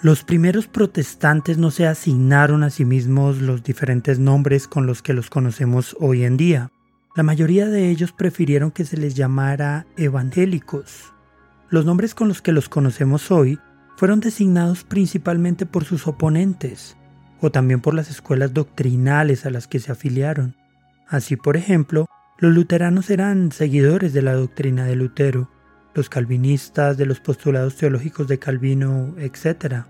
Los primeros protestantes no se asignaron a sí mismos los diferentes nombres con los que los conocemos hoy en día. La mayoría de ellos prefirieron que se les llamara evangélicos. Los nombres con los que los conocemos hoy fueron designados principalmente por sus oponentes, o también por las escuelas doctrinales a las que se afiliaron. Así, por ejemplo, los luteranos eran seguidores de la doctrina de Lutero, los calvinistas de los postulados teológicos de Calvino, etc.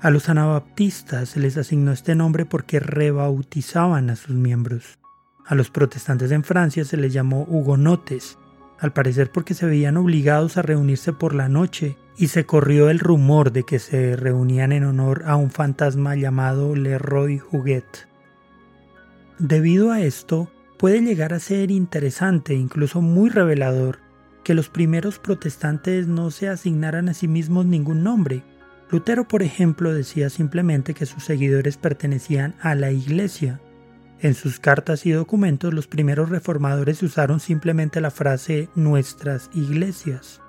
A los anabaptistas se les asignó este nombre porque rebautizaban a sus miembros. A los protestantes en Francia se les llamó hugonotes, al parecer porque se veían obligados a reunirse por la noche y se corrió el rumor de que se reunían en honor a un fantasma llamado Leroy Huguet. Debido a esto, puede llegar a ser interesante, incluso muy revelador, que los primeros protestantes no se asignaran a sí mismos ningún nombre. Lutero, por ejemplo, decía simplemente que sus seguidores pertenecían a la Iglesia. En sus cartas y documentos los primeros reformadores usaron simplemente la frase nuestras iglesias.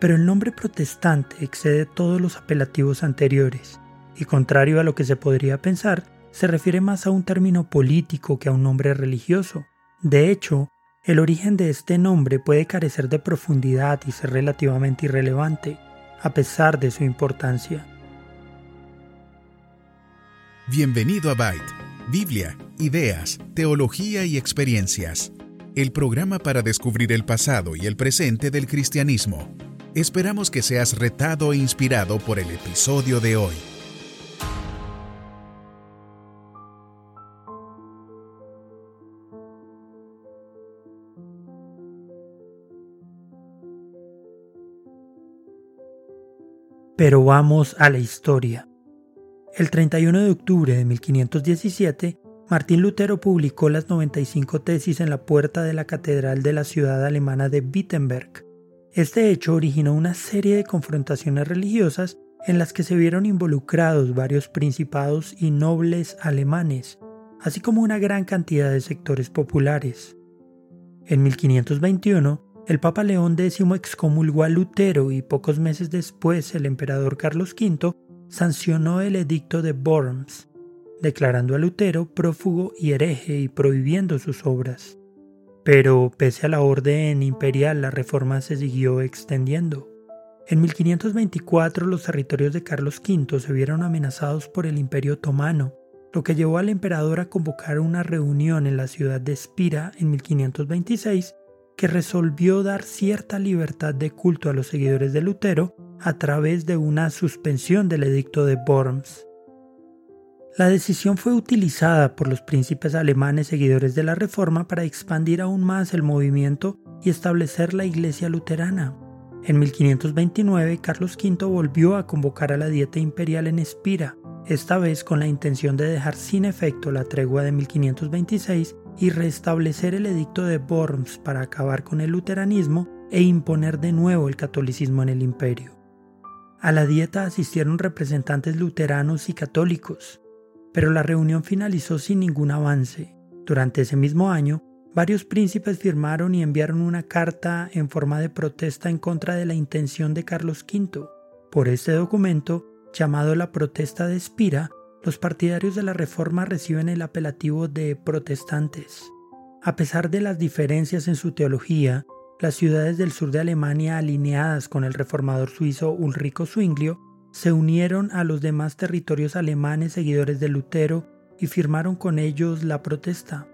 Pero el nombre protestante excede todos los apelativos anteriores, y contrario a lo que se podría pensar, se refiere más a un término político que a un nombre religioso. De hecho, el origen de este nombre puede carecer de profundidad y ser relativamente irrelevante, a pesar de su importancia. Bienvenido a Byte, Biblia, ideas, teología y experiencias. El programa para descubrir el pasado y el presente del cristianismo. Esperamos que seas retado e inspirado por el episodio de hoy. Pero vamos a la historia. El 31 de octubre de 1517, Martín Lutero publicó las 95 tesis en la puerta de la catedral de la ciudad alemana de Wittenberg. Este hecho originó una serie de confrontaciones religiosas en las que se vieron involucrados varios principados y nobles alemanes, así como una gran cantidad de sectores populares. En 1521, el Papa León X excomulgó a Lutero y pocos meses después el emperador Carlos V sancionó el edicto de Worms, declarando a Lutero prófugo y hereje y prohibiendo sus obras. Pero pese a la orden imperial, la reforma se siguió extendiendo. En 1524 los territorios de Carlos V se vieron amenazados por el imperio otomano, lo que llevó al emperador a convocar una reunión en la ciudad de Espira en 1526 que resolvió dar cierta libertad de culto a los seguidores de Lutero a través de una suspensión del edicto de Worms. La decisión fue utilizada por los príncipes alemanes seguidores de la Reforma para expandir aún más el movimiento y establecer la Iglesia luterana. En 1529, Carlos V volvió a convocar a la Dieta Imperial en Espira, esta vez con la intención de dejar sin efecto la tregua de 1526 y restablecer el edicto de Worms para acabar con el luteranismo e imponer de nuevo el catolicismo en el imperio. A la dieta asistieron representantes luteranos y católicos, pero la reunión finalizó sin ningún avance. Durante ese mismo año, varios príncipes firmaron y enviaron una carta en forma de protesta en contra de la intención de Carlos V. Por este documento, llamado la Protesta de Espira, los partidarios de la Reforma reciben el apelativo de protestantes. A pesar de las diferencias en su teología, las ciudades del sur de Alemania alineadas con el reformador suizo Ulrico Zwinglio se unieron a los demás territorios alemanes seguidores de Lutero y firmaron con ellos la protesta.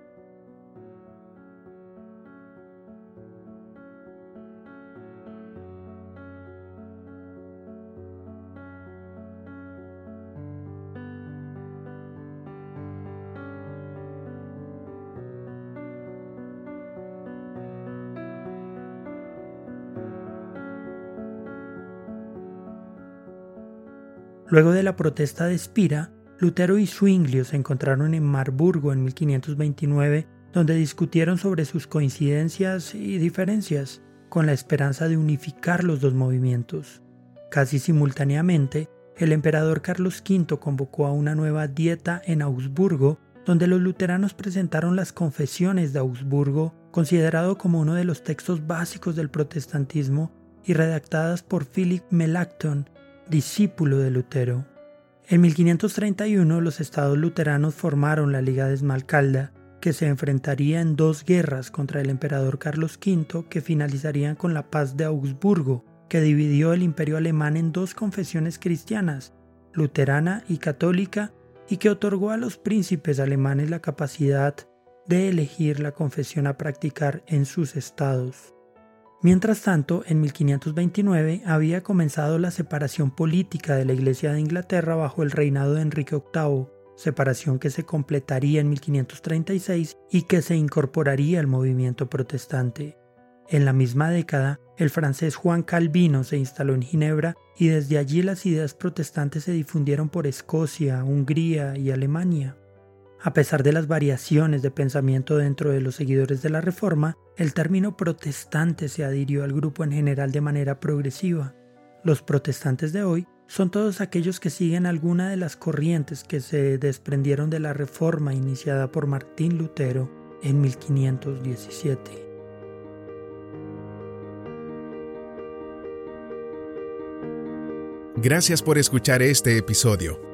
Luego de la protesta de Spira, Lutero y Zwinglio se encontraron en Marburgo en 1529, donde discutieron sobre sus coincidencias y diferencias, con la esperanza de unificar los dos movimientos. Casi simultáneamente, el emperador Carlos V convocó a una nueva dieta en Augsburgo, donde los luteranos presentaron las Confesiones de Augsburgo, considerado como uno de los textos básicos del protestantismo, y redactadas por Philip Melanchthon, discípulo de Lutero. En 1531 los estados luteranos formaron la Liga de Esmalcalda, que se enfrentaría en dos guerras contra el emperador Carlos V que finalizarían con la paz de Augsburgo, que dividió el imperio alemán en dos confesiones cristianas, luterana y católica, y que otorgó a los príncipes alemanes la capacidad de elegir la confesión a practicar en sus estados. Mientras tanto, en 1529 había comenzado la separación política de la Iglesia de Inglaterra bajo el reinado de Enrique VIII, separación que se completaría en 1536 y que se incorporaría al movimiento protestante. En la misma década, el francés Juan Calvino se instaló en Ginebra y desde allí las ideas protestantes se difundieron por Escocia, Hungría y Alemania. A pesar de las variaciones de pensamiento dentro de los seguidores de la Reforma, el término protestante se adhirió al grupo en general de manera progresiva. Los protestantes de hoy son todos aquellos que siguen alguna de las corrientes que se desprendieron de la reforma iniciada por Martín Lutero en 1517. Gracias por escuchar este episodio.